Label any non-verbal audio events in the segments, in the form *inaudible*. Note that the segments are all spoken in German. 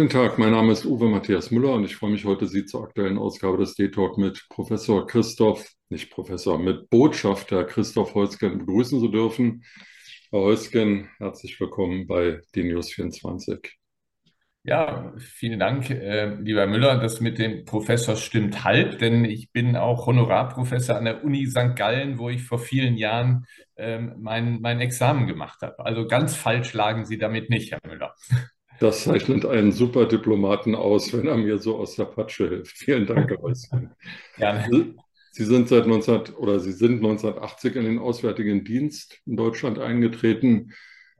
Guten Tag, mein Name ist Uwe Matthias Müller und ich freue mich heute, Sie zur aktuellen Ausgabe des D-Talk mit Professor Christoph, nicht Professor, mit Botschafter Christoph Heusgen begrüßen zu dürfen. Herr Heusgen, herzlich willkommen bei DNews 24. Ja, vielen Dank, äh, lieber Müller. Das mit dem Professor stimmt halb, denn ich bin auch Honorarprofessor an der Uni St. Gallen, wo ich vor vielen Jahren ähm, mein, mein Examen gemacht habe. Also ganz falsch lagen Sie damit nicht, Herr Müller. Das zeichnet einen super Diplomaten aus, wenn er mir so aus der Patsche hilft. Vielen Dank, Herr Häuschen. Gerne. Sie sind seit 19 oder Sie sind 1980 in den Auswärtigen Dienst in Deutschland eingetreten.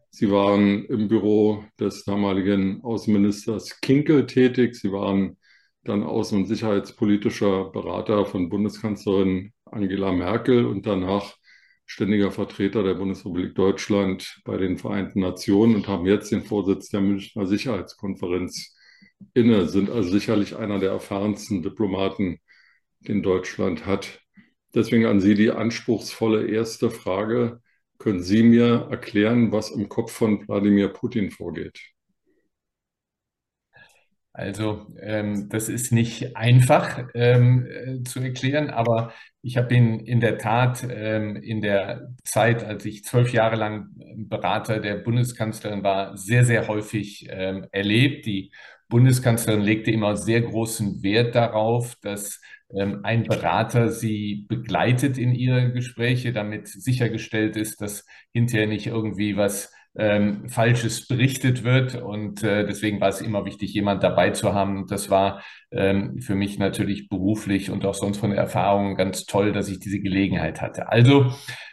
Sie waren im Büro des damaligen Außenministers Kinkel tätig. Sie waren dann außen- und sicherheitspolitischer Berater von Bundeskanzlerin Angela Merkel und danach ständiger Vertreter der Bundesrepublik Deutschland bei den Vereinten Nationen und haben jetzt den Vorsitz der Münchner Sicherheitskonferenz inne, sind also sicherlich einer der erfahrensten Diplomaten, den Deutschland hat. Deswegen an Sie die anspruchsvolle erste Frage. Können Sie mir erklären, was im Kopf von Wladimir Putin vorgeht? Also ähm, das ist nicht einfach ähm, äh, zu erklären, aber ich habe ihn in der Tat ähm, in der Zeit, als ich zwölf Jahre lang Berater der Bundeskanzlerin war, sehr, sehr häufig ähm, erlebt. Die Bundeskanzlerin legte immer sehr großen Wert darauf, dass ähm, ein Berater sie begleitet in ihre Gespräche, damit sichergestellt ist, dass hinterher nicht irgendwie was ähm, Falsches berichtet wird. Und äh, deswegen war es immer wichtig, jemand dabei zu haben. Das war ähm, für mich natürlich beruflich und auch sonst von der Erfahrung ganz toll, dass ich diese Gelegenheit hatte. Also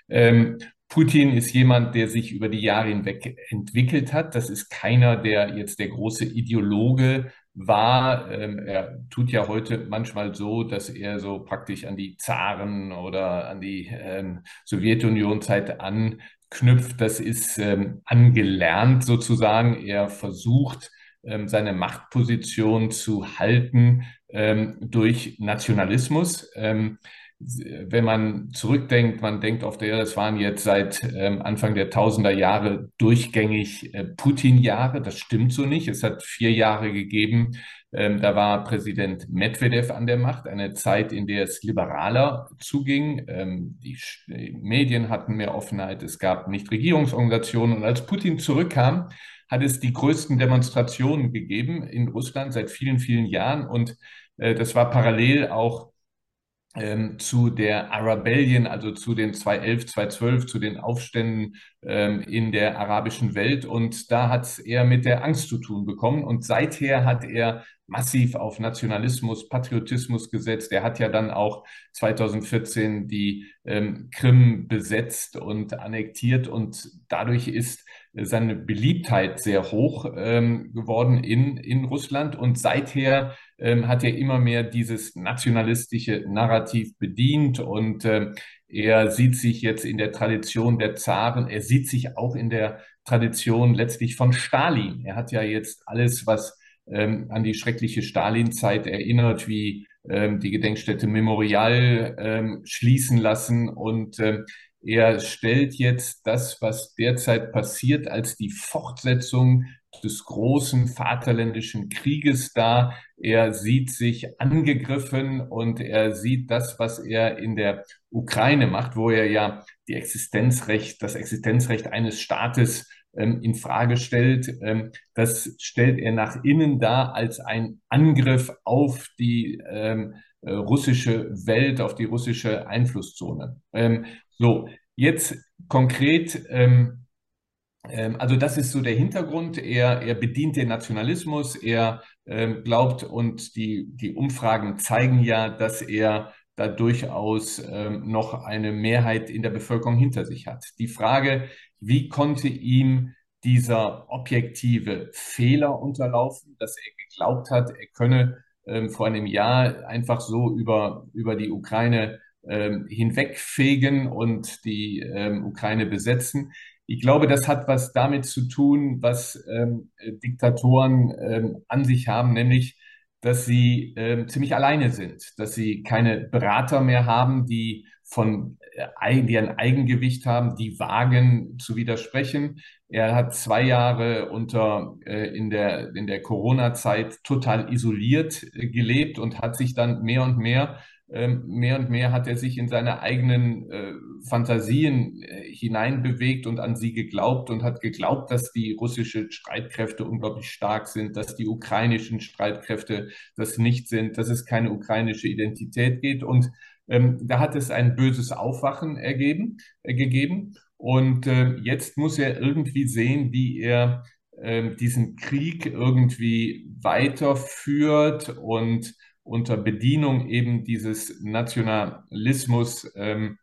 ähm, Putin ist jemand, der sich über die Jahre hinweg entwickelt hat. Das ist keiner, der jetzt der große Ideologe war. Ähm, er tut ja heute manchmal so, dass er so praktisch an die Zaren oder an die ähm, Sowjetunion-Zeit an knüpft, das ist ähm, angelernt sozusagen. Er versucht, ähm, seine Machtposition zu halten ähm, durch Nationalismus. Ähm, wenn man zurückdenkt, man denkt auf der, das waren jetzt seit ähm, Anfang der Tausender Jahre durchgängig äh, Putin-Jahre. Das stimmt so nicht. Es hat vier Jahre gegeben, ähm, da war Präsident Medvedev an der Macht, eine Zeit, in der es liberaler zuging. Ähm, die, die Medien hatten mehr Offenheit, es gab Nichtregierungsorganisationen. Und als Putin zurückkam, hat es die größten Demonstrationen gegeben in Russland seit vielen, vielen Jahren. Und äh, das war parallel auch ähm, zu der Arabellion, also zu den 2011, 2012, zu den Aufständen in der arabischen Welt. Und da hat er mit der Angst zu tun bekommen. Und seither hat er massiv auf Nationalismus, Patriotismus gesetzt. Er hat ja dann auch 2014 die ähm, Krim besetzt und annektiert und dadurch ist seine Beliebtheit sehr hoch ähm, geworden in, in Russland und seither ähm, hat er immer mehr dieses nationalistische Narrativ bedient und äh, er sieht sich jetzt in der Tradition der Zaren, er sieht sich auch in der Tradition letztlich von Stalin. Er hat ja jetzt alles, was ähm, an die schreckliche Stalin-Zeit erinnert, wie ähm, die Gedenkstätte Memorial ähm, schließen lassen. Und ähm, er stellt jetzt das, was derzeit passiert, als die Fortsetzung des großen Vaterländischen Krieges dar. Er sieht sich angegriffen und er sieht das, was er in der Ukraine macht, wo er ja die Existenzrecht, das Existenzrecht eines Staates ähm, in Frage stellt. Ähm, das stellt er nach innen dar als ein Angriff auf die ähm, äh, russische Welt, auf die russische Einflusszone. Ähm, so, jetzt konkret, ähm, also das ist so der Hintergrund. Er, er bedient den Nationalismus, er glaubt und die, die Umfragen zeigen ja, dass er da durchaus ähm, noch eine Mehrheit in der Bevölkerung hinter sich hat. Die Frage, wie konnte ihm dieser objektive Fehler unterlaufen, dass er geglaubt hat, er könne ähm, vor einem Jahr einfach so über, über die Ukraine ähm, hinwegfegen und die ähm, Ukraine besetzen. Ich glaube, das hat was damit zu tun, was ähm, Diktatoren ähm, an sich haben, nämlich dass sie äh, ziemlich alleine sind, dass sie keine Berater mehr haben, die von äh, die ein Eigengewicht haben, die wagen zu widersprechen. Er hat zwei Jahre unter äh, in der in der Corona-Zeit total isoliert äh, gelebt und hat sich dann mehr und mehr ähm, mehr und mehr hat er sich in seine eigenen äh, Fantasien äh, hineinbewegt und an sie geglaubt und hat geglaubt, dass die russischen Streitkräfte unglaublich stark sind, dass die ukrainischen Streitkräfte das nicht sind, dass es keine ukrainische Identität geht. Und ähm, da hat es ein böses Aufwachen ergeben, äh, gegeben. Und äh, jetzt muss er irgendwie sehen, wie er äh, diesen Krieg irgendwie weiterführt und unter Bedienung eben dieses Nationalismus ähm,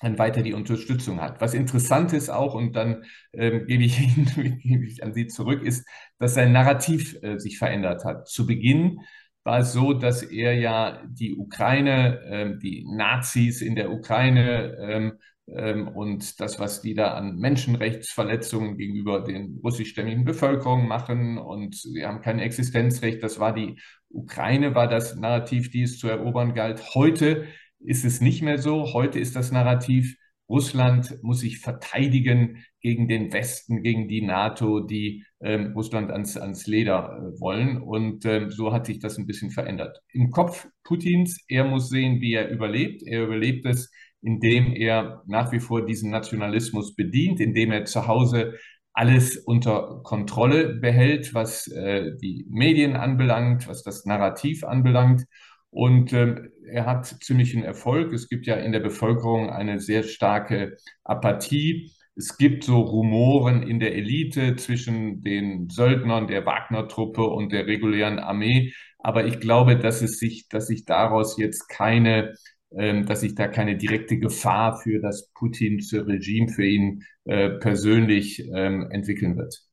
dann weiter die Unterstützung hat. Was interessant ist auch, und dann ähm, *laughs* gebe, ich Ihnen, gebe ich an Sie zurück, ist, dass sein Narrativ äh, sich verändert hat. Zu Beginn war es so, dass er ja die Ukraine, äh, die Nazis in der Ukraine ähm, und das, was die da an Menschenrechtsverletzungen gegenüber den russischstämmigen Bevölkerungen machen und sie haben kein Existenzrecht, das war die Ukraine, war das Narrativ, die es zu erobern galt. Heute ist es nicht mehr so. Heute ist das Narrativ, Russland muss sich verteidigen gegen den Westen, gegen die NATO, die ähm, Russland ans, ans Leder äh, wollen. Und ähm, so hat sich das ein bisschen verändert. Im Kopf Putins, er muss sehen, wie er überlebt. Er überlebt es, indem er nach wie vor diesen Nationalismus bedient, indem er zu Hause alles unter Kontrolle behält, was äh, die Medien anbelangt, was das Narrativ anbelangt. Und ähm, er hat ziemlichen Erfolg. Es gibt ja in der Bevölkerung eine sehr starke Apathie. Es gibt so Rumoren in der Elite zwischen den Söldnern der Wagner-Truppe und der regulären Armee. Aber ich glaube, dass es sich, dass sich daraus jetzt keine dass sich da keine direkte Gefahr für das Putinsche Regime, für ihn äh, persönlich ähm, entwickeln wird.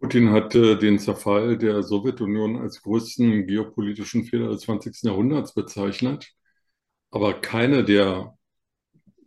Putin hatte den Zerfall der Sowjetunion als größten geopolitischen Fehler des 20. Jahrhunderts bezeichnet. Aber keine der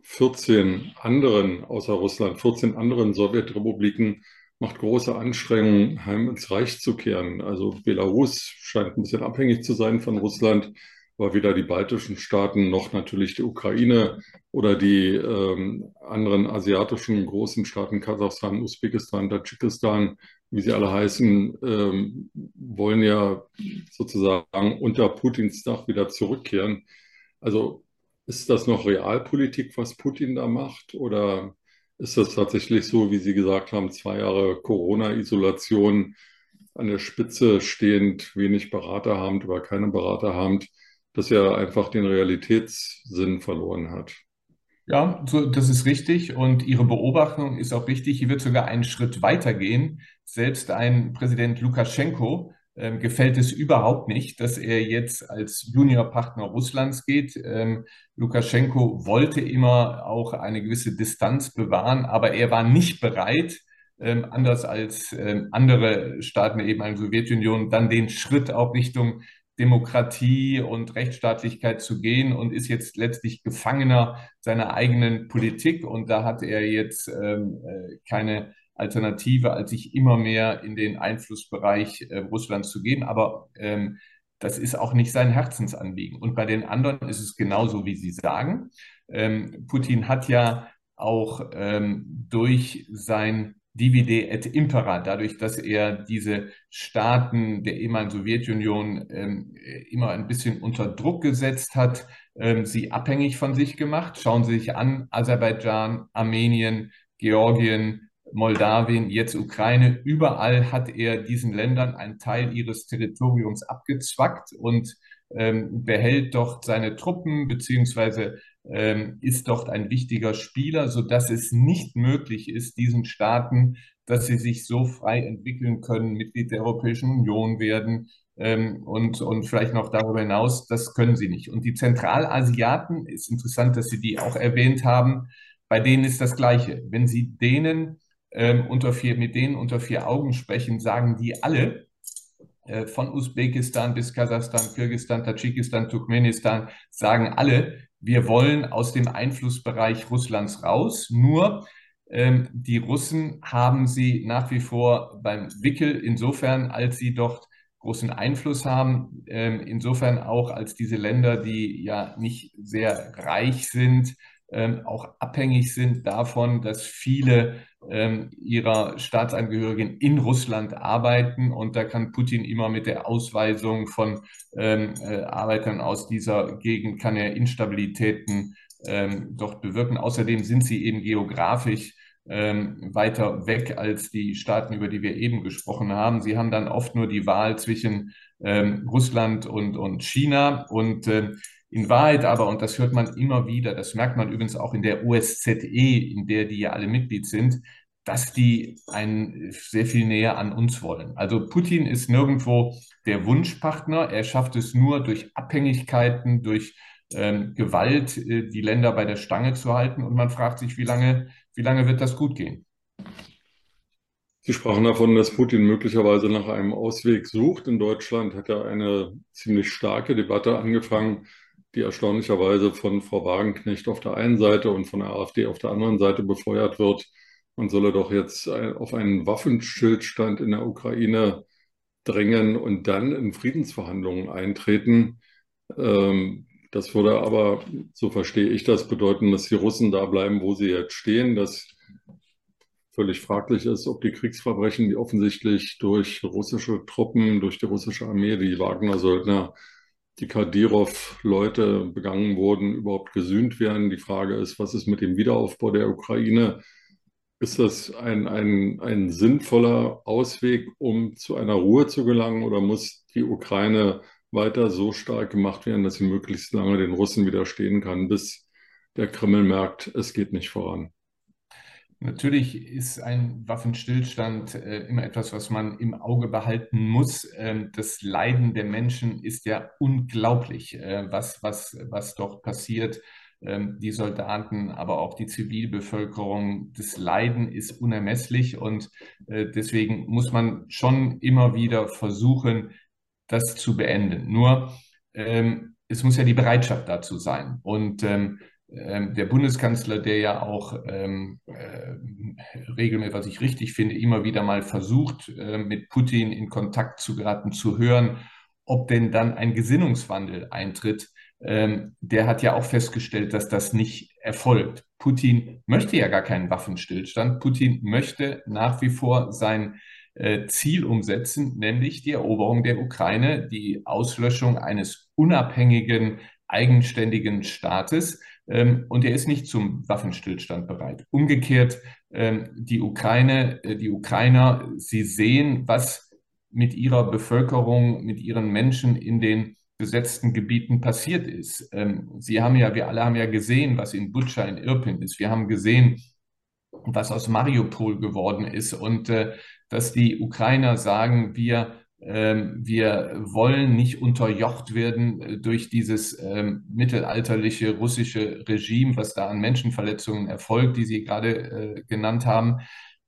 14 anderen, außer Russland, 14 anderen Sowjetrepubliken macht große Anstrengungen, heim ins Reich zu kehren. Also Belarus scheint ein bisschen abhängig zu sein von Russland war weder die baltischen Staaten noch natürlich die Ukraine oder die ähm, anderen asiatischen großen Staaten, Kasachstan, Usbekistan, Tadschikistan, wie sie alle heißen, ähm, wollen ja sozusagen unter Putins Dach wieder zurückkehren. Also ist das noch Realpolitik, was Putin da macht? Oder ist das tatsächlich so, wie Sie gesagt haben, zwei Jahre Corona-Isolation, an der Spitze stehend, wenig Berater habend, über keine Berater habend? Dass er einfach den Realitätssinn verloren hat. Ja, so, das ist richtig und Ihre Beobachtung ist auch richtig. Hier wird sogar einen Schritt weiter gehen. Selbst ein Präsident Lukaschenko ähm, gefällt es überhaupt nicht, dass er jetzt als Juniorpartner Russlands geht. Ähm, Lukaschenko wollte immer auch eine gewisse Distanz bewahren, aber er war nicht bereit, ähm, anders als ähm, andere Staaten, eben eine Sowjetunion, dann den Schritt auch Richtung Demokratie und Rechtsstaatlichkeit zu gehen und ist jetzt letztlich Gefangener seiner eigenen Politik. Und da hat er jetzt ähm, äh, keine Alternative, als sich immer mehr in den Einflussbereich äh, Russlands zu gehen. Aber ähm, das ist auch nicht sein Herzensanliegen. Und bei den anderen ist es genauso, wie Sie sagen. Ähm, Putin hat ja auch ähm, durch sein Divide et Impera, dadurch, dass er diese Staaten der ehemaligen Sowjetunion ähm, immer ein bisschen unter Druck gesetzt hat, ähm, sie abhängig von sich gemacht. Schauen Sie sich an, Aserbaidschan, Armenien, Georgien, Moldawien, jetzt Ukraine, überall hat er diesen Ländern einen Teil ihres Territoriums abgezwackt und ähm, behält dort seine Truppen beziehungsweise ähm, ist dort ein wichtiger Spieler, so dass es nicht möglich ist, diesen Staaten, dass sie sich so frei entwickeln können, Mitglied der Europäischen Union werden ähm, und, und vielleicht noch darüber hinaus, das können sie nicht. Und die Zentralasiaten, ist interessant, dass Sie die auch erwähnt haben, bei denen ist das Gleiche. Wenn Sie denen ähm, unter vier, mit denen unter vier Augen sprechen, sagen die alle, äh, von Usbekistan bis Kasachstan, Kirgistan, Tadschikistan, Turkmenistan, sagen alle, wir wollen aus dem Einflussbereich Russlands raus. Nur ähm, die Russen haben sie nach wie vor beim Wickel insofern, als sie dort großen Einfluss haben. Ähm, insofern auch als diese Länder, die ja nicht sehr reich sind, ähm, auch abhängig sind davon, dass viele ähm, ihrer Staatsangehörigen in Russland arbeiten. Und da kann Putin immer mit der Ausweisung von ähm, äh, Arbeitern aus dieser Gegend, kann er Instabilitäten ähm, dort bewirken. Außerdem sind sie eben geografisch ähm, weiter weg als die Staaten, über die wir eben gesprochen haben. Sie haben dann oft nur die Wahl zwischen ähm, Russland und, und China. Und äh, in Wahrheit aber, und das hört man immer wieder, das merkt man übrigens auch in der OSZE, in der die ja alle Mitglied sind, dass die einen sehr viel näher an uns wollen. Also Putin ist nirgendwo der Wunschpartner. Er schafft es nur durch Abhängigkeiten, durch ähm, Gewalt, äh, die Länder bei der Stange zu halten. Und man fragt sich, wie lange, wie lange wird das gut gehen? Sie sprachen davon, dass Putin möglicherweise nach einem Ausweg sucht. In Deutschland hat er eine ziemlich starke Debatte angefangen, die erstaunlicherweise von Frau Wagenknecht auf der einen Seite und von der AfD auf der anderen Seite befeuert wird. Man solle doch jetzt auf einen Waffenstillstand in der Ukraine drängen und dann in Friedensverhandlungen eintreten. Ähm, das würde aber, so verstehe ich das, bedeuten, dass die Russen da bleiben, wo sie jetzt stehen, dass völlig fraglich ist, ob die Kriegsverbrechen, die offensichtlich durch russische Truppen, durch die russische Armee, die Wagner-Söldner, die Kadyrov-Leute begangen wurden, überhaupt gesühnt werden. Die Frage ist, was ist mit dem Wiederaufbau der Ukraine? Ist das ein, ein, ein sinnvoller Ausweg, um zu einer Ruhe zu gelangen, oder muss die Ukraine weiter so stark gemacht werden, dass sie möglichst lange den Russen widerstehen kann, bis der Kreml merkt, es geht nicht voran. Natürlich ist ein Waffenstillstand äh, immer etwas, was man im Auge behalten muss. Ähm, das Leiden der Menschen ist ja unglaublich, äh, was, was, was dort passiert. Ähm, die Soldaten, aber auch die Zivilbevölkerung, das Leiden ist unermesslich und äh, deswegen muss man schon immer wieder versuchen, das zu beenden. Nur ähm, es muss ja die Bereitschaft dazu sein. Und ähm, der Bundeskanzler, der ja auch ähm, äh, regelmäßig, was ich richtig finde, immer wieder mal versucht, äh, mit Putin in Kontakt zu geraten, zu hören, ob denn dann ein Gesinnungswandel eintritt, ähm, der hat ja auch festgestellt, dass das nicht erfolgt. Putin möchte ja gar keinen Waffenstillstand. Putin möchte nach wie vor sein äh, Ziel umsetzen, nämlich die Eroberung der Ukraine, die Auslöschung eines unabhängigen, eigenständigen Staates. Ähm, und er ist nicht zum Waffenstillstand bereit. Umgekehrt, ähm, die Ukraine, äh, die Ukrainer, sie sehen, was mit ihrer Bevölkerung, mit ihren Menschen in den besetzten Gebieten passiert ist. Ähm, sie haben ja, wir alle haben ja gesehen, was in Butscha, in Irpin ist. Wir haben gesehen, was aus Mariupol geworden ist. Und äh, dass die Ukrainer sagen, wir, wir wollen nicht unterjocht werden äh, durch dieses ähm, mittelalterliche russische Regime, was da an Menschenverletzungen erfolgt, die Sie gerade äh, genannt haben.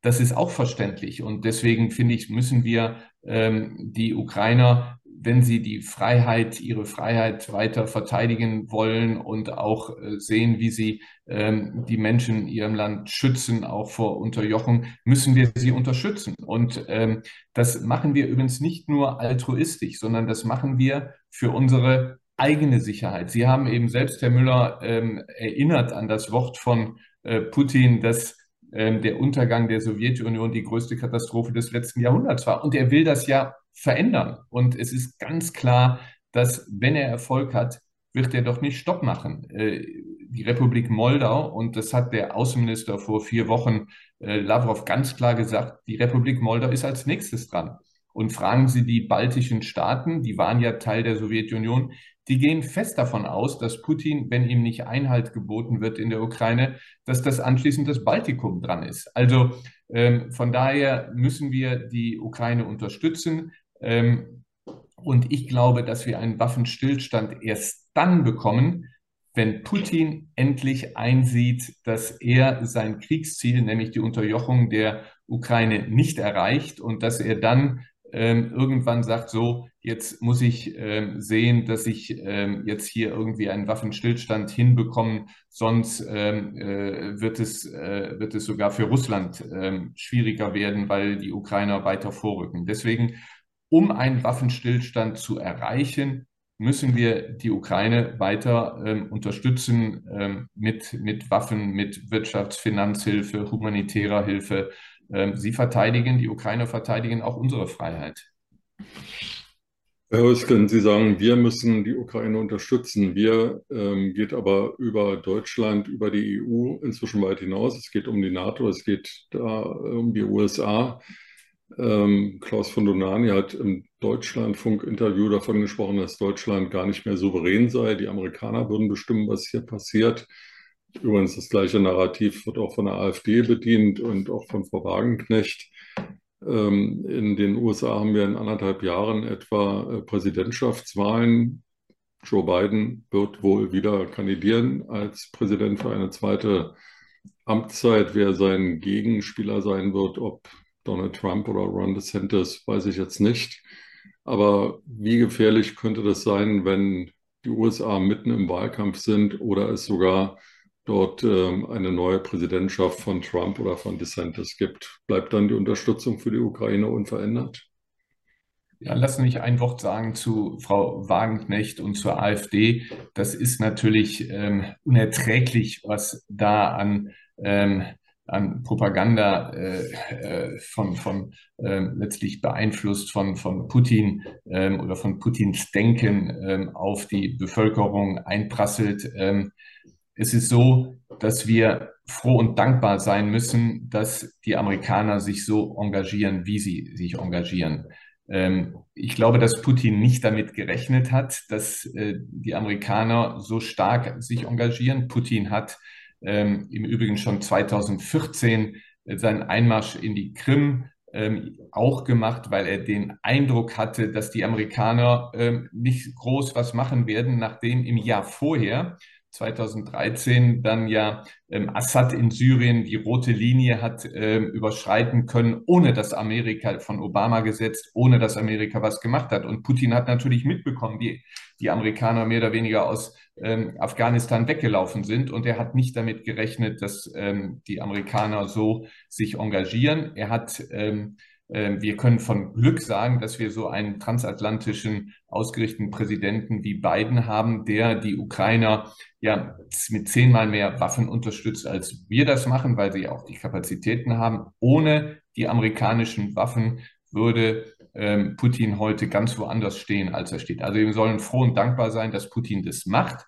Das ist auch verständlich. Und deswegen finde ich, müssen wir ähm, die Ukrainer wenn sie die Freiheit, ihre Freiheit weiter verteidigen wollen und auch äh, sehen, wie sie ähm, die Menschen in ihrem Land schützen, auch vor Unterjochung, müssen wir sie unterstützen. Und ähm, das machen wir übrigens nicht nur altruistisch, sondern das machen wir für unsere eigene Sicherheit. Sie haben eben selbst, Herr Müller, ähm, erinnert an das Wort von äh, Putin, dass ähm, der Untergang der Sowjetunion die größte Katastrophe des letzten Jahrhunderts war. Und er will das ja verändern. Und es ist ganz klar, dass wenn er Erfolg hat, wird er doch nicht Stopp machen. Äh, die Republik Moldau, und das hat der Außenminister vor vier Wochen äh, Lavrov ganz klar gesagt, die Republik Moldau ist als nächstes dran. Und fragen Sie die baltischen Staaten, die waren ja Teil der Sowjetunion, die gehen fest davon aus, dass Putin, wenn ihm nicht Einhalt geboten wird in der Ukraine, dass das anschließend das Baltikum dran ist. Also ähm, von daher müssen wir die Ukraine unterstützen. Ähm, und ich glaube, dass wir einen Waffenstillstand erst dann bekommen, wenn Putin endlich einsieht, dass er sein Kriegsziel, nämlich die Unterjochung der Ukraine, nicht erreicht und dass er dann ähm, irgendwann sagt, so, jetzt muss ich ähm, sehen, dass ich ähm, jetzt hier irgendwie einen Waffenstillstand hinbekomme, sonst ähm, äh, wird, es, äh, wird es sogar für Russland ähm, schwieriger werden, weil die Ukrainer weiter vorrücken. Deswegen um einen Waffenstillstand zu erreichen, müssen wir die Ukraine weiter ähm, unterstützen ähm, mit, mit Waffen, mit Wirtschafts-, Finanzhilfe, humanitärer Hilfe. Ähm, Sie verteidigen, die Ukrainer verteidigen auch unsere Freiheit. Herr Hösken, Sie sagen, wir müssen die Ukraine unterstützen. Wir ähm, geht aber über Deutschland, über die EU inzwischen weit hinaus. Es geht um die NATO, es geht da um die USA. Ähm, Klaus von Donani hat im Deutschlandfunk-Interview davon gesprochen, dass Deutschland gar nicht mehr souverän sei. Die Amerikaner würden bestimmen, was hier passiert. Übrigens, das gleiche Narrativ wird auch von der AfD bedient und auch von Frau Wagenknecht. Ähm, in den USA haben wir in anderthalb Jahren etwa äh, Präsidentschaftswahlen. Joe Biden wird wohl wieder kandidieren als Präsident für eine zweite Amtszeit. Wer sein Gegenspieler sein wird, ob Donald Trump oder Ron DeSantis, weiß ich jetzt nicht. Aber wie gefährlich könnte das sein, wenn die USA mitten im Wahlkampf sind oder es sogar dort ähm, eine neue Präsidentschaft von Trump oder von DeSantis gibt? Bleibt dann die Unterstützung für die Ukraine unverändert? Ja, lassen mich ein Wort sagen zu Frau Wagenknecht und zur AfD. Das ist natürlich ähm, unerträglich, was da an ähm, an Propaganda äh, äh, von, von äh, letztlich beeinflusst von, von Putin ähm, oder von Putins Denken ähm, auf die Bevölkerung einprasselt. Ähm, es ist so, dass wir froh und dankbar sein müssen, dass die Amerikaner sich so engagieren, wie sie sich engagieren. Ähm, ich glaube, dass Putin nicht damit gerechnet hat, dass äh, die Amerikaner so stark sich engagieren. Putin hat ähm, im Übrigen schon 2014 äh, seinen Einmarsch in die Krim ähm, auch gemacht, weil er den Eindruck hatte, dass die Amerikaner ähm, nicht groß was machen werden, nachdem im Jahr vorher 2013 dann ja ähm, Assad in Syrien die rote Linie hat ähm, überschreiten können, ohne dass Amerika von Obama gesetzt, ohne dass Amerika was gemacht hat. Und Putin hat natürlich mitbekommen, wie die Amerikaner mehr oder weniger aus ähm, Afghanistan weggelaufen sind. Und er hat nicht damit gerechnet, dass ähm, die Amerikaner so sich engagieren. Er hat ähm, wir können von Glück sagen, dass wir so einen transatlantischen ausgerichteten Präsidenten wie Biden haben, der die Ukrainer ja mit zehnmal mehr Waffen unterstützt, als wir das machen, weil sie auch die Kapazitäten haben. Ohne die amerikanischen Waffen würde ähm, Putin heute ganz woanders stehen, als er steht. Also wir sollen froh und dankbar sein, dass Putin das macht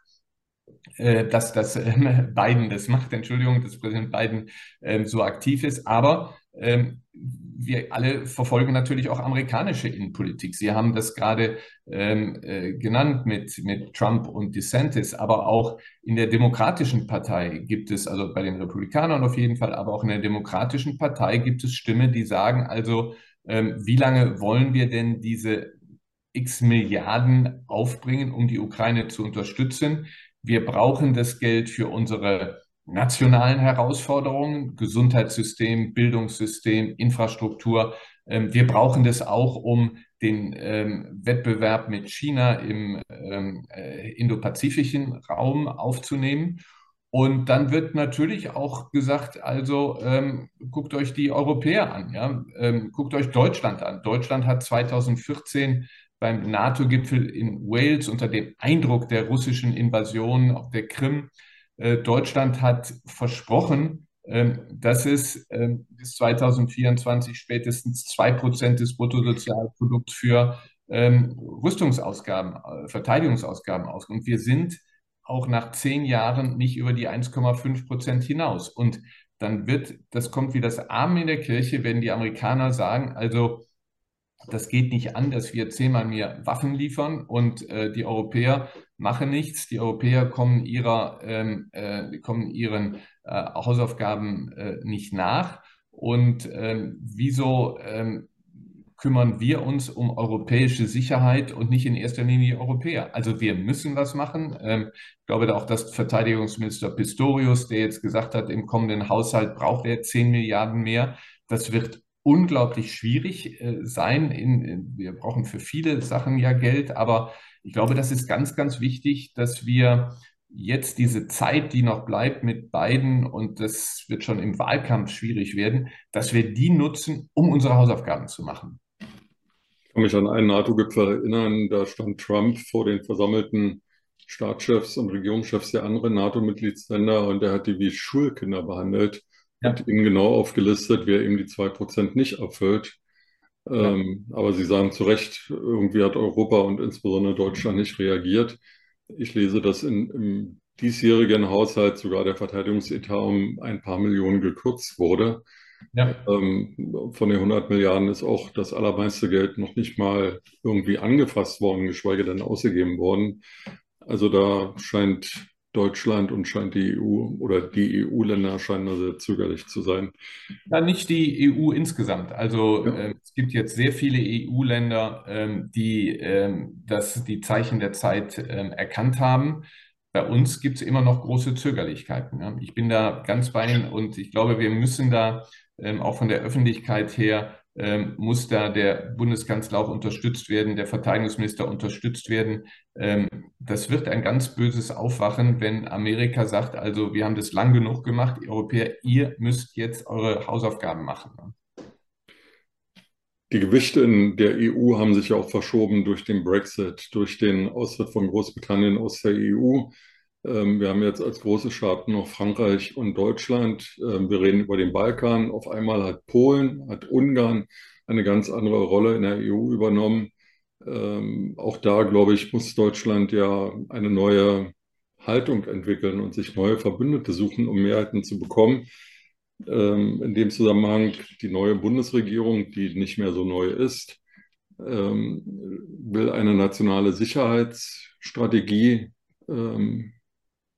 äh, dass das äh, Biden das macht, Entschuldigung, dass Präsident Biden äh, so aktiv ist. Aber ähm, wir alle verfolgen natürlich auch amerikanische Innenpolitik. Sie haben das gerade ähm, äh, genannt mit, mit Trump und DeSantis, aber auch in der Demokratischen Partei gibt es, also bei den Republikanern auf jeden Fall, aber auch in der Demokratischen Partei gibt es Stimmen, die sagen, also ähm, wie lange wollen wir denn diese x Milliarden aufbringen, um die Ukraine zu unterstützen? Wir brauchen das Geld für unsere nationalen Herausforderungen, Gesundheitssystem, Bildungssystem, Infrastruktur. Ähm, wir brauchen das auch, um den ähm, Wettbewerb mit China im ähm, äh, indopazifischen Raum aufzunehmen. Und dann wird natürlich auch gesagt, also ähm, guckt euch die Europäer an, ja? Ähm, guckt euch Deutschland an. Deutschland hat 2014 beim NATO-Gipfel in Wales unter dem Eindruck der russischen Invasion auf der Krim Deutschland hat versprochen, ähm, dass es ähm, bis 2024 spätestens zwei Prozent des Bruttosozialprodukts für ähm, Rüstungsausgaben, äh, Verteidigungsausgaben aus. Und wir sind auch nach zehn Jahren nicht über die 1,5 Prozent hinaus. Und dann wird, das kommt wie das Armen in der Kirche, wenn die Amerikaner sagen, also das geht nicht an, dass wir zehnmal mehr Waffen liefern und äh, die Europäer machen nichts. Die Europäer kommen, ihrer, ähm, äh, kommen ihren äh, Hausaufgaben äh, nicht nach. Und ähm, wieso ähm, kümmern wir uns um europäische Sicherheit und nicht in erster Linie Europäer? Also wir müssen was machen. Ähm, ich glaube auch, dass Verteidigungsminister Pistorius, der jetzt gesagt hat, im kommenden Haushalt braucht er 10 Milliarden mehr. Das wird unglaublich schwierig äh, sein. In, in, wir brauchen für viele Sachen ja Geld, aber ich glaube, das ist ganz, ganz wichtig, dass wir jetzt diese Zeit, die noch bleibt mit beiden, und das wird schon im Wahlkampf schwierig werden, dass wir die nutzen, um unsere Hausaufgaben zu machen. kann mich an einen NATO-Gipfel erinnern, da stand Trump vor den versammelten Staatschefs und Regierungschefs der anderen NATO-Mitgliedsländer und er hat die wie Schulkinder behandelt, hat ihnen genau aufgelistet, wer ihm die zwei Prozent nicht erfüllt. Ähm, aber Sie sagen zu Recht, irgendwie hat Europa und insbesondere Deutschland nicht reagiert. Ich lese, dass in, im diesjährigen Haushalt sogar der Verteidigungsetat um ein paar Millionen gekürzt wurde. Ja. Ähm, von den 100 Milliarden ist auch das allermeiste Geld noch nicht mal irgendwie angefasst worden, geschweige denn ausgegeben worden. Also da scheint Deutschland und scheint die EU oder die EU-Länder scheinen da sehr zögerlich zu sein. Ja, nicht die EU insgesamt. Also ja. äh, es gibt jetzt sehr viele EU-Länder, ähm, die ähm, das, die Zeichen der Zeit ähm, erkannt haben. Bei uns gibt es immer noch große Zögerlichkeiten. Ja. Ich bin da ganz bei Ihnen und ich glaube, wir müssen da ähm, auch von der Öffentlichkeit her ähm, muss da der Bundeskanzler auch unterstützt werden, der Verteidigungsminister unterstützt werden. Ähm, das wird ein ganz böses Aufwachen, wenn Amerika sagt, also wir haben das lang genug gemacht, Europäer, ihr müsst jetzt eure Hausaufgaben machen. Die Gewichte in der EU haben sich ja auch verschoben durch den Brexit, durch den Austritt von Großbritannien aus der EU. Ähm, wir haben jetzt als große Staaten noch Frankreich und Deutschland. Ähm, wir reden über den Balkan. Auf einmal hat Polen, hat Ungarn eine ganz andere Rolle in der EU übernommen. Ähm, auch da, glaube ich, muss Deutschland ja eine neue Haltung entwickeln und sich neue Verbündete suchen, um Mehrheiten zu bekommen. in dem Zusammenhang die neue Bundesregierung, die nicht mehr so neu ist, will eine nationale Sicherheitsstrategie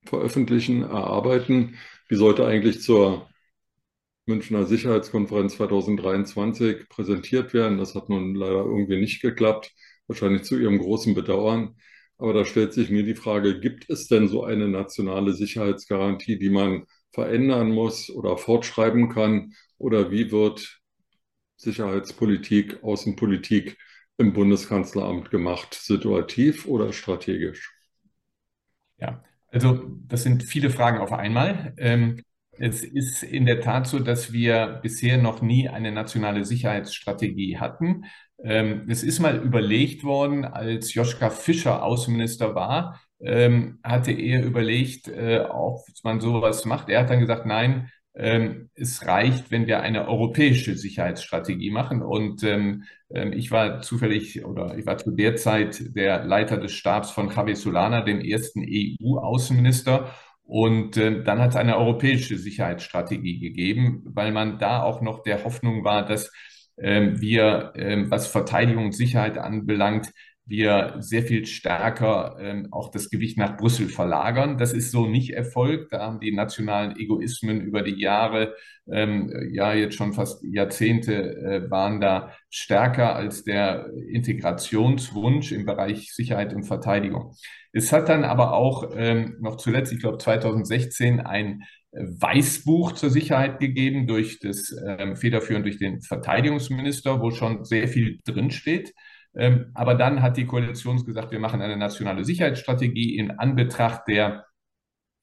veröffentlichen, erarbeiten. Die sollte eigentlich zur Münchner Sicherheitskonferenz 2023 präsentiert werden. Das hat nun leider irgendwie nicht geklappt, wahrscheinlich zu ihrem großen Bedauern. Aber da stellt sich mir die Frage, gibt es denn so eine nationale Sicherheitsgarantie, die man verändern muss oder fortschreiben kann? Oder wie wird Sicherheitspolitik, Außenpolitik im Bundeskanzleramt gemacht? Situativ oder strategisch? Ja, also das sind viele Fragen auf einmal. Ähm, es ist in der Tat so, dass wir bisher noch nie eine nationale Sicherheitsstrategie hatten. Ähm, es ist mal überlegt worden, als Joschka Fischer Außenminister war, ähm, hatte er überlegt, äh, ob man sowas macht. Er hat dann gesagt, nein, es reicht, wenn wir eine europäische Sicherheitsstrategie machen. Und ähm, ähm, ich war zufällig oder ich war zu der Zeit der Leiter des Stabs von Javier Solana, dem ersten EU-Außenminister. Und dann hat es eine europäische Sicherheitsstrategie gegeben, weil man da auch noch der Hoffnung war, dass wir, was Verteidigung und Sicherheit anbelangt, wir sehr viel stärker ähm, auch das Gewicht nach Brüssel verlagern. Das ist so nicht erfolgt. Da haben die nationalen Egoismen über die Jahre, ähm, ja jetzt schon fast Jahrzehnte, äh, waren da stärker als der Integrationswunsch im Bereich Sicherheit und Verteidigung. Es hat dann aber auch ähm, noch zuletzt, ich glaube 2016, ein Weißbuch zur Sicherheit gegeben durch das ähm, federführend durch den Verteidigungsminister, wo schon sehr viel drinsteht. Ähm, aber dann hat die Koalition gesagt, wir machen eine nationale Sicherheitsstrategie in Anbetracht der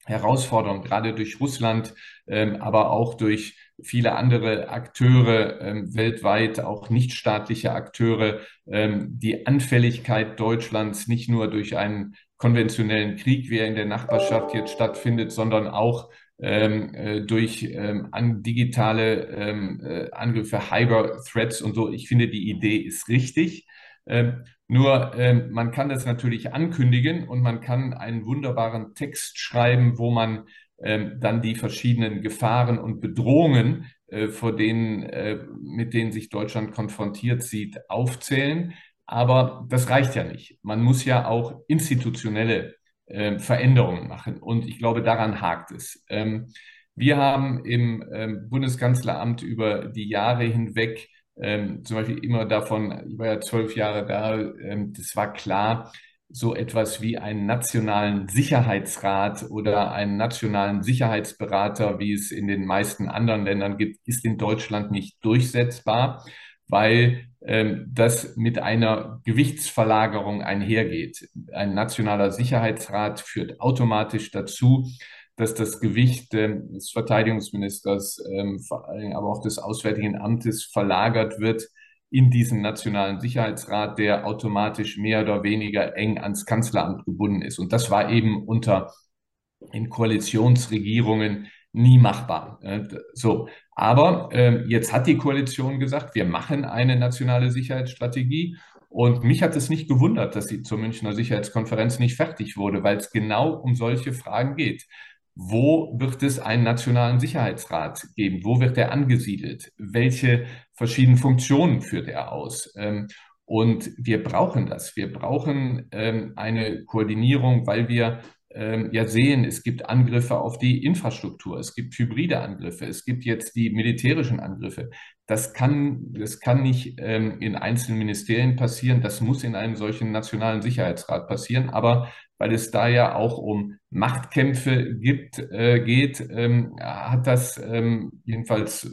Herausforderungen, gerade durch Russland, ähm, aber auch durch viele andere Akteure ähm, weltweit, auch nichtstaatliche Akteure, die Anfälligkeit Deutschlands nicht nur durch einen konventionellen Krieg, wie er in der Nachbarschaft jetzt stattfindet, sondern auch äh, durch an digitale äh, Angriffe, Cyber-Threats und so. Ich finde, die Idee ist richtig. Ähm, nur ähm, man kann das natürlich ankündigen und man kann einen wunderbaren Text schreiben, wo man ähm, dann die verschiedenen Gefahren und Bedrohungen, äh, vor denen, äh, mit denen sich Deutschland konfrontiert sieht, aufzählen. Aber das reicht ja nicht. Man muss ja auch institutionelle äh, Veränderungen machen. Und ich glaube, daran hakt es. Ähm, wir haben im ähm, Bundeskanzleramt über die Jahre hinweg ähm, zum Beispiel immer davon, ich war ja zwölf Jahre da, ähm, das war klar, so etwas wie einen nationalen Sicherheitsrat oder einen nationalen Sicherheitsberater, wie es in den meisten anderen Ländern gibt, ist in Deutschland nicht durchsetzbar, weil ähm, das mit einer Gewichtsverlagerung einhergeht. Ein nationaler Sicherheitsrat führt automatisch dazu, dass das Gewicht äh, des Verteidigungsministers, ähm, vor allem aber auch des Auswärtigen Amtes verlagert wird in diesen Nationalen Sicherheitsrat, der automatisch mehr oder weniger eng ans Kanzleramt gebunden ist. Und das war eben unter in Koalitionsregierungen nie machbar. So, aber äh, jetzt hat die Koalition gesagt, wir machen eine nationale Sicherheitsstrategie. Und mich hat es nicht gewundert, dass sie zur Münchner Sicherheitskonferenz nicht fertig wurde, weil es genau um solche Fragen geht. Wo wird es einen nationalen Sicherheitsrat geben? Wo wird er angesiedelt? Welche verschiedenen Funktionen führt er aus? Ähm, und wir brauchen das. Wir brauchen ähm, eine Koordinierung, weil wir ähm, ja sehen, es gibt Angriffe auf die Infrastruktur, es gibt hybride Angriffe, es gibt jetzt die militärischen Angriffe. Das kann, das kann nicht ähm, in einzelnen Ministerien passieren, das muss in einem solchen nationalen Sicherheitsrat passieren. Aber weil es da ja auch um Machtkämpfe gibt, äh, geht, ähm, hat das ähm, jedenfalls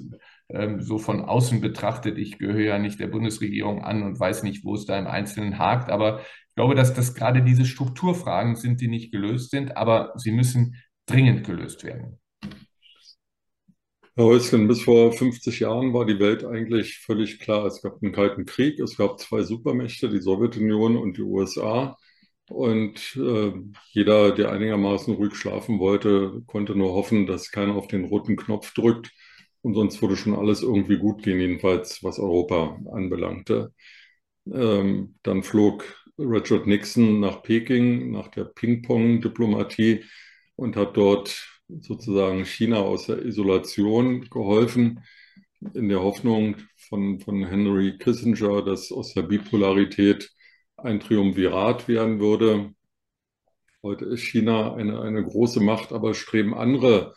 ähm, so von außen betrachtet, ich gehöre ja nicht der Bundesregierung an und weiß nicht, wo es da im Einzelnen hakt, aber ich glaube, dass das gerade diese Strukturfragen sind, die nicht gelöst sind, aber sie müssen dringend gelöst werden. Herr Häuschen, bis vor 50 Jahren war die Welt eigentlich völlig klar. Es gab einen Kalten Krieg, es gab zwei Supermächte, die Sowjetunion und die USA. Und äh, jeder, der einigermaßen ruhig schlafen wollte, konnte nur hoffen, dass keiner auf den roten Knopf drückt. Und sonst würde schon alles irgendwie gut gehen, jedenfalls was Europa anbelangte. Ähm, dann flog Richard Nixon nach Peking, nach der Ping-Pong-Diplomatie und hat dort sozusagen China aus der Isolation geholfen, in der Hoffnung von, von Henry Kissinger, dass aus der Bipolarität ein Triumvirat werden würde. Heute ist China eine, eine große Macht, aber streben andere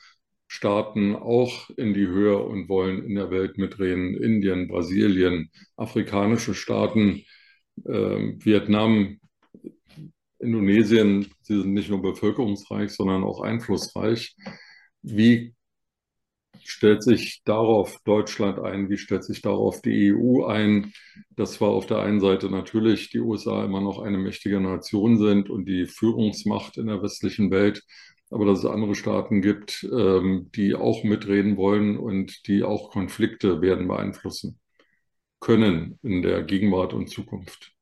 Staaten auch in die Höhe und wollen in der Welt mitreden. Indien, Brasilien, afrikanische Staaten äh, Vietnam, Indonesien, sie sind nicht nur bevölkerungsreich, sondern auch einflussreich. Wie stellt sich darauf Deutschland ein? Wie stellt sich darauf die EU ein? Dass wir auf der einen Seite natürlich die USA immer noch eine mächtige Nation sind und die Führungsmacht in der westlichen Welt, aber dass es andere Staaten gibt, ähm, die auch mitreden wollen und die auch Konflikte werden beeinflussen können in der Gegenwart und Zukunft?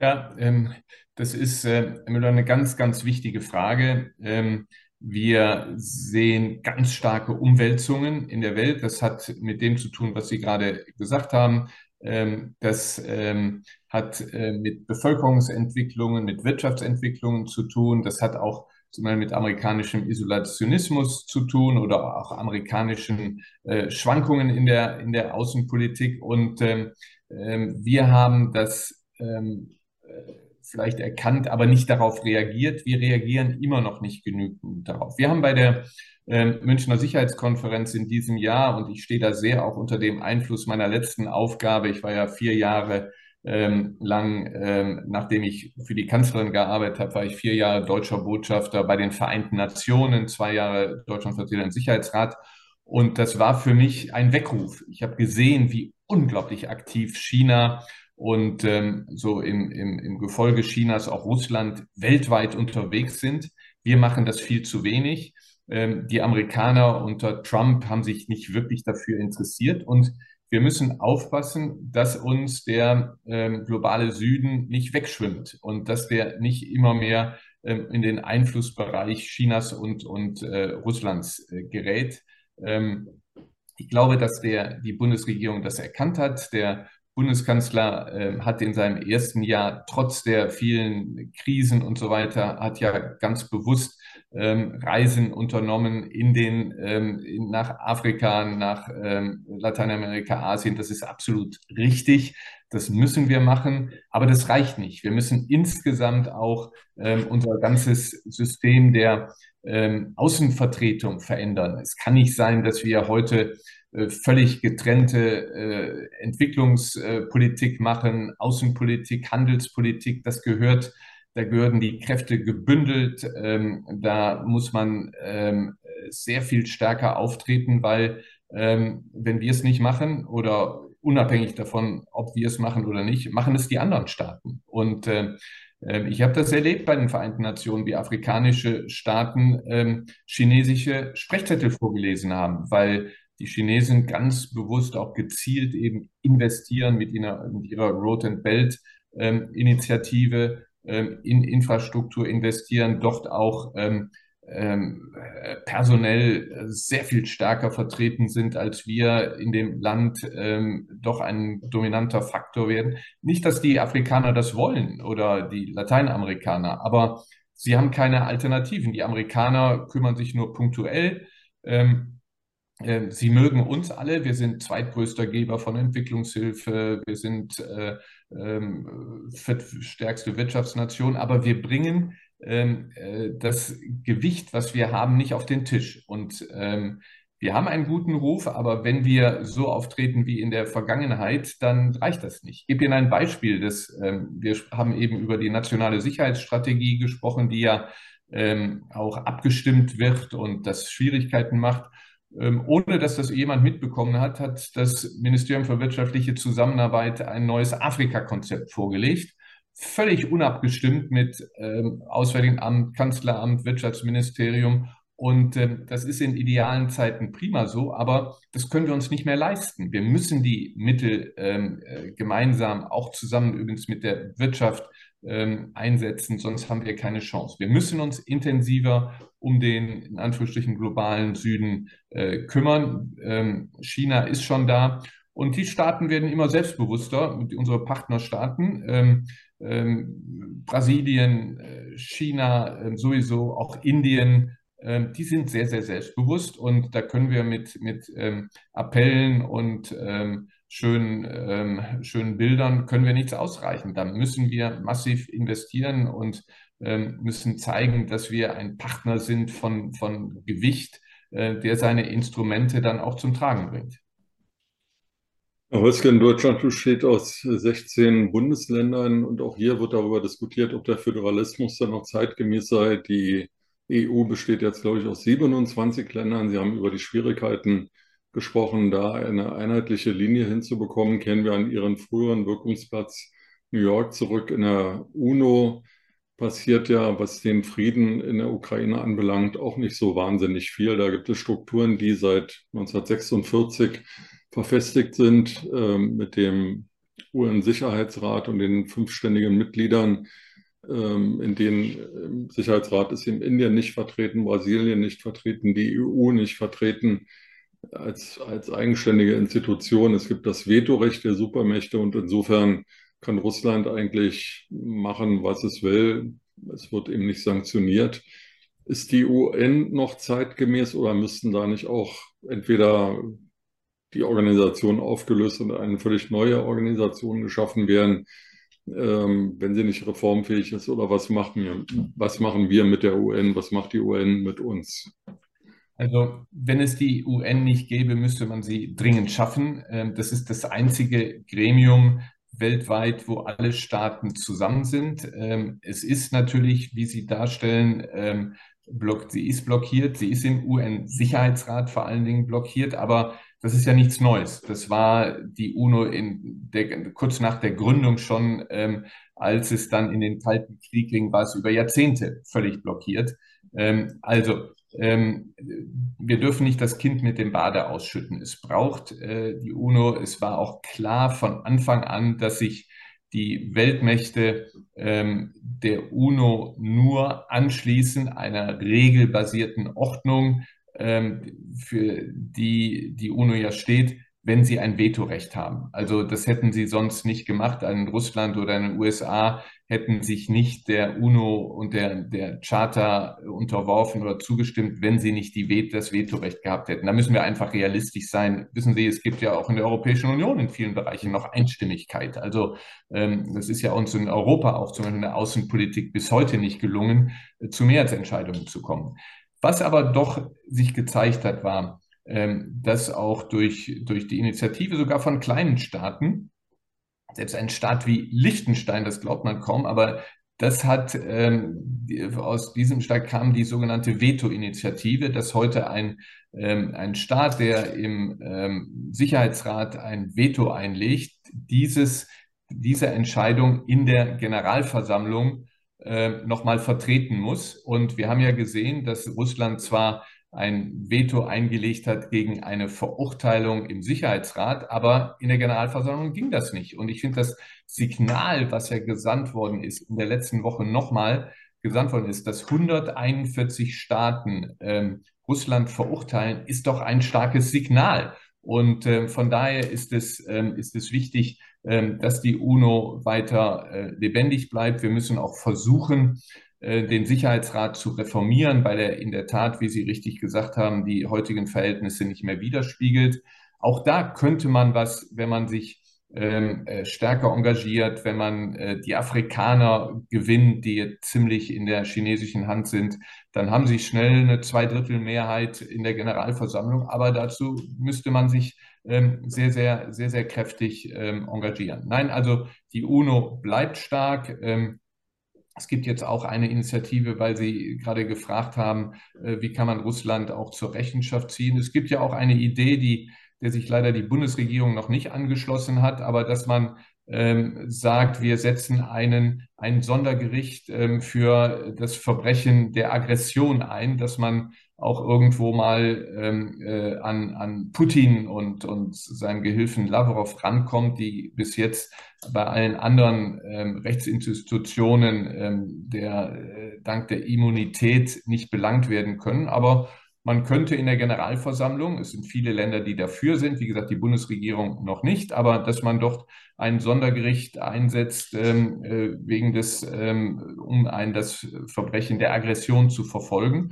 Ja, ähm, das ist äh, eine ganz, ganz wichtige Frage. Ähm, wir sehen ganz starke Umwälzungen in der Welt. Das hat mit dem zu tun, was Sie gerade gesagt haben. Ähm, das ähm, hat äh, mit Bevölkerungsentwicklungen, mit Wirtschaftsentwicklungen zu tun. Das hat auch zum Beispiel mit amerikanischem Isolationismus zu tun oder auch amerikanischen äh, Schwankungen in der, in der Außenpolitik. Und ähm, ähm, wir haben das ähm, äh, vielleicht erkannt, aber nicht darauf reagiert. Wir reagieren immer noch nicht genügend darauf. Wir haben bei der äh, Münchner Sicherheitskonferenz in diesem Jahr, und ich stehe da sehr auch unter dem Einfluss meiner letzten Aufgabe, ich war ja vier Jahre ähm, lang, ähm, nachdem ich für die Kanzlerin gearbeitet habe, war ich vier Jahre deutscher Botschafter bei den Vereinten Nationen, zwei Jahre Deutschlandvertreter im Sicherheitsrat. Und das war für mich ein Weckruf. Ich habe gesehen, wie unglaublich aktiv China und ähm, so im, im, im Gefolge Chinas auch Russland weltweit unterwegs sind. Wir machen das viel zu wenig. Ähm, die Amerikaner unter Trump haben sich nicht wirklich dafür interessiert und wir müssen aufpassen, dass uns der ähm, globale Süden nicht wegschwimmt und dass der nicht immer mehr ähm, in den Einflussbereich Chinas und, und äh, Russlands äh, gerät. Ähm, ich glaube, dass der, die Bundesregierung das erkannt hat. Der Bundeskanzler äh, hat in seinem ersten Jahr trotz der vielen Krisen und so weiter, hat ja ganz bewusst ähm, Reisen unternommen in den, ähm, in, nach Afrika, nach ähm, Lateinamerika, Asien. Das ist absolut richtig. Das müssen wir machen, aber das reicht nicht. Wir müssen insgesamt auch ähm, unser ganzes System der ähm, Außenvertretung verändern. Es kann nicht sein, dass wir heute völlig getrennte äh, Entwicklungspolitik machen, Außenpolitik, Handelspolitik, das gehört, da gehören die Kräfte gebündelt, ähm, da muss man ähm, sehr viel stärker auftreten, weil ähm, wenn wir es nicht machen oder unabhängig davon, ob wir es machen oder nicht, machen es die anderen Staaten. Und äh, ich habe das erlebt bei den Vereinten Nationen, wie afrikanische Staaten ähm, chinesische Sprechzettel vorgelesen haben, weil die Chinesen ganz bewusst auch gezielt eben investieren mit ihrer, mit ihrer Road and Belt ähm, Initiative ähm, in Infrastruktur investieren, dort auch ähm, ähm, personell sehr viel stärker vertreten sind, als wir in dem Land ähm, doch ein dominanter Faktor werden. Nicht, dass die Afrikaner das wollen oder die Lateinamerikaner, aber sie haben keine Alternativen. Die Amerikaner kümmern sich nur punktuell. Ähm, äh, Sie mögen uns alle. Wir sind zweitgrößter Geber von Entwicklungshilfe. Wir sind äh, äh, stärkste Wirtschaftsnation. Aber wir bringen ähm, äh, das Gewicht, was wir haben, nicht auf den Tisch. Und ähm, wir haben einen guten Ruf, aber wenn wir so auftreten wie in der Vergangenheit, dann reicht das nicht. Ich gebe Ihnen ein Beispiel. Das, ähm, wir haben eben über die nationale Sicherheitsstrategie gesprochen, die ja ähm, auch abgestimmt wird und das Schwierigkeiten macht. Ähm, ohne dass das jemand mitbekommen hat, hat das Ministerium für wirtschaftliche Zusammenarbeit ein neues Afrika-Konzept vorgelegt völlig unabgestimmt mit ähm, Auswärtigen Amt, Kanzleramt, Wirtschaftsministerium. Und ähm, das ist in idealen Zeiten prima so, aber das können wir uns nicht mehr leisten. Wir müssen die Mittel ähm, äh, gemeinsam, auch zusammen übrigens mit der Wirtschaft, ähm, einsetzen, sonst haben wir keine Chance. Wir müssen uns intensiver um den in Anführungsstrichen globalen Süden äh, kümmern. Ähm, China ist schon da und die Staaten werden immer selbstbewusster, unsere Partnerstaaten. Ähm, ähm, Brasilien, äh, China, äh, sowieso auch Indien, äh, die sind sehr, sehr selbstbewusst und da können wir mit, mit ähm, Appellen und ähm, schönen, ähm, schönen Bildern können wir nichts ausreichen. Da müssen wir massiv investieren und ähm, müssen zeigen, dass wir ein Partner sind von, von Gewicht, äh, der seine Instrumente dann auch zum Tragen bringt. Häuschen Deutschland besteht aus 16 Bundesländern und auch hier wird darüber diskutiert, ob der Föderalismus dann noch zeitgemäß sei. Die EU besteht jetzt, glaube ich, aus 27 Ländern. Sie haben über die Schwierigkeiten gesprochen, da eine einheitliche Linie hinzubekommen. Kennen wir an Ihren früheren Wirkungsplatz New York zurück in der UNO. Passiert ja, was den Frieden in der Ukraine anbelangt, auch nicht so wahnsinnig viel. Da gibt es Strukturen, die seit 1946 verfestigt sind ähm, mit dem UN-Sicherheitsrat und den fünfständigen Mitgliedern. Ähm, in den im Sicherheitsrat ist eben Indien nicht vertreten, Brasilien nicht vertreten, die EU nicht vertreten als, als eigenständige Institution. Es gibt das Vetorecht der Supermächte und insofern kann Russland eigentlich machen, was es will. Es wird eben nicht sanktioniert. Ist die UN noch zeitgemäß oder müssten da nicht auch entweder die Organisation aufgelöst und eine völlig neue Organisation geschaffen werden, ähm, wenn sie nicht reformfähig ist? Oder was machen wir, was machen wir mit der UN? Was macht die UN mit uns? Also, wenn es die UN nicht gäbe, müsste man sie dringend schaffen. Ähm, das ist das einzige Gremium weltweit, wo alle Staaten zusammen sind. Ähm, es ist natürlich, wie Sie darstellen, ähm, sie ist blockiert. Sie ist im UN-Sicherheitsrat vor allen Dingen blockiert, aber das ist ja nichts Neues. Das war die UNO in der, kurz nach der Gründung schon, als es dann in den Kalten Krieg ging, war es über Jahrzehnte völlig blockiert. Also ähm, wir dürfen nicht das Kind mit dem Bade ausschütten. Es braucht äh, die UNO. Es war auch klar von Anfang an, dass sich die Weltmächte ähm, der UNO nur anschließen einer regelbasierten Ordnung, ähm, für die die UNO ja steht, wenn sie ein Vetorecht haben. Also das hätten sie sonst nicht gemacht. Ein Russland oder in den USA hätten sich nicht der UNO und der, der Charta unterworfen oder zugestimmt, wenn sie nicht die, das Vetorecht gehabt hätten. Da müssen wir einfach realistisch sein. Wissen Sie, es gibt ja auch in der Europäischen Union in vielen Bereichen noch Einstimmigkeit. Also ähm, das ist ja uns in Europa auch zum Beispiel in der Außenpolitik bis heute nicht gelungen, äh, zu Mehrheitsentscheidungen zu kommen. Was aber doch sich gezeigt hat, war, ähm, dass auch durch, durch die Initiative sogar von kleinen Staaten, selbst ein Staat wie Liechtenstein, das glaubt man kaum, aber das hat ähm, aus diesem Staat kam die sogenannte Veto-Initiative, dass heute ein, ähm, ein Staat, der im ähm, Sicherheitsrat ein Veto einlegt, dieses, diese Entscheidung in der Generalversammlung äh, nochmal vertreten muss. Und wir haben ja gesehen, dass Russland zwar ein Veto eingelegt hat gegen eine Verurteilung im Sicherheitsrat, aber in der Generalversammlung ging das nicht. Und ich finde das Signal, was ja gesandt worden ist, in der letzten Woche nochmal gesandt worden ist, dass 141 Staaten ähm, Russland verurteilen, ist doch ein starkes Signal. Und äh, von daher ist es, ähm, ist es wichtig, ähm, dass die UNO weiter äh, lebendig bleibt. Wir müssen auch versuchen, äh, den Sicherheitsrat zu reformieren, weil er in der Tat, wie Sie richtig gesagt haben, die heutigen Verhältnisse nicht mehr widerspiegelt. Auch da könnte man was, wenn man sich ähm, äh, stärker engagiert, wenn man äh, die Afrikaner gewinnt, die ziemlich in der chinesischen Hand sind, dann haben sie schnell eine Zweidrittelmehrheit in der Generalversammlung. Aber dazu müsste man sich ähm, sehr, sehr, sehr, sehr kräftig ähm, engagieren. Nein, also die UNO bleibt stark. Es gibt jetzt auch eine Initiative, weil Sie gerade gefragt haben, äh, wie kann man Russland auch zur Rechenschaft ziehen. Es gibt ja auch eine Idee, die, der sich leider die Bundesregierung noch nicht angeschlossen hat, aber dass man ähm, sagt, wir setzen einen, ein Sondergericht ähm, für das Verbrechen der Aggression ein, dass man auch irgendwo mal ähm, äh, an, an Putin und, und seinem Gehilfen Lavrov rankommt, die bis jetzt bei allen anderen ähm, Rechtsinstitutionen ähm, der, äh, dank der Immunität nicht belangt werden können. Aber man könnte in der Generalversammlung, es sind viele Länder, die dafür sind, wie gesagt, die Bundesregierung noch nicht, aber dass man dort ein Sondergericht einsetzt, ähm, äh, wegen des, ähm, um ein das Verbrechen der Aggression zu verfolgen.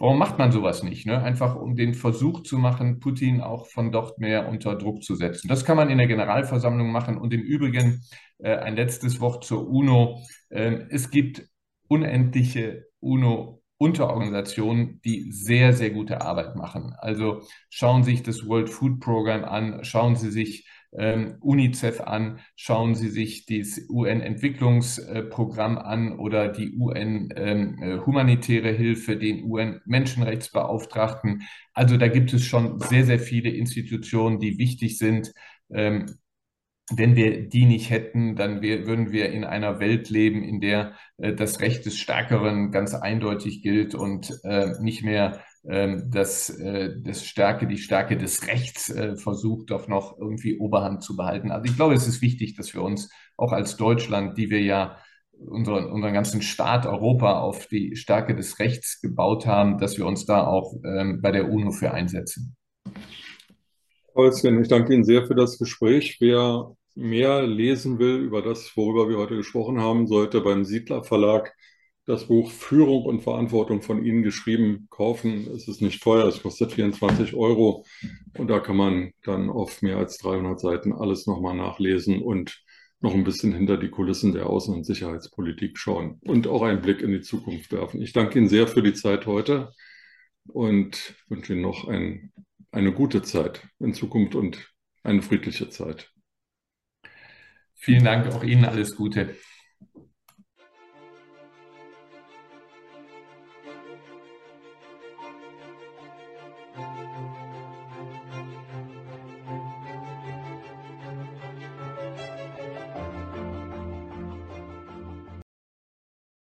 Warum macht man sowas nicht? Ne? Einfach um den Versuch zu machen, Putin auch von dort mehr unter Druck zu setzen. Das kann man in der Generalversammlung machen. Und im Übrigen äh, ein letztes Wort zur UNO. Äh, es gibt unendliche UNO-Unterorganisationen, die sehr, sehr gute Arbeit machen. Also schauen Sie sich das World Food Program an, schauen Sie sich ähm, UNICEF an, schauen Sie sich das UN-Entwicklungsprogramm an oder die UN-humanitäre ähm, Hilfe, den UN-Menschenrechtsbeauftragten. Also da gibt es schon sehr, sehr viele Institutionen, die wichtig sind. Ähm, wenn wir die nicht hätten, dann wir, würden wir in einer Welt leben, in der äh, das Recht des Stärkeren ganz eindeutig gilt und äh, nicht mehr ähm, dass äh, das Stärke, die Stärke des Rechts äh, versucht, doch noch irgendwie Oberhand zu behalten. Also ich glaube, es ist wichtig, dass wir uns auch als Deutschland, die wir ja unseren, unseren ganzen Staat Europa auf die Stärke des Rechts gebaut haben, dass wir uns da auch ähm, bei der UNO für einsetzen. Holzchen, ich danke Ihnen sehr für das Gespräch. Wer mehr lesen will über das, worüber wir heute gesprochen haben, sollte beim Siedler Verlag das Buch Führung und Verantwortung von Ihnen geschrieben kaufen. Es ist nicht teuer, es kostet 24 Euro und da kann man dann auf mehr als 300 Seiten alles nochmal nachlesen und noch ein bisschen hinter die Kulissen der Außen- und Sicherheitspolitik schauen und auch einen Blick in die Zukunft werfen. Ich danke Ihnen sehr für die Zeit heute und wünsche Ihnen noch ein, eine gute Zeit in Zukunft und eine friedliche Zeit. Vielen Dank, auch Ihnen alles Gute.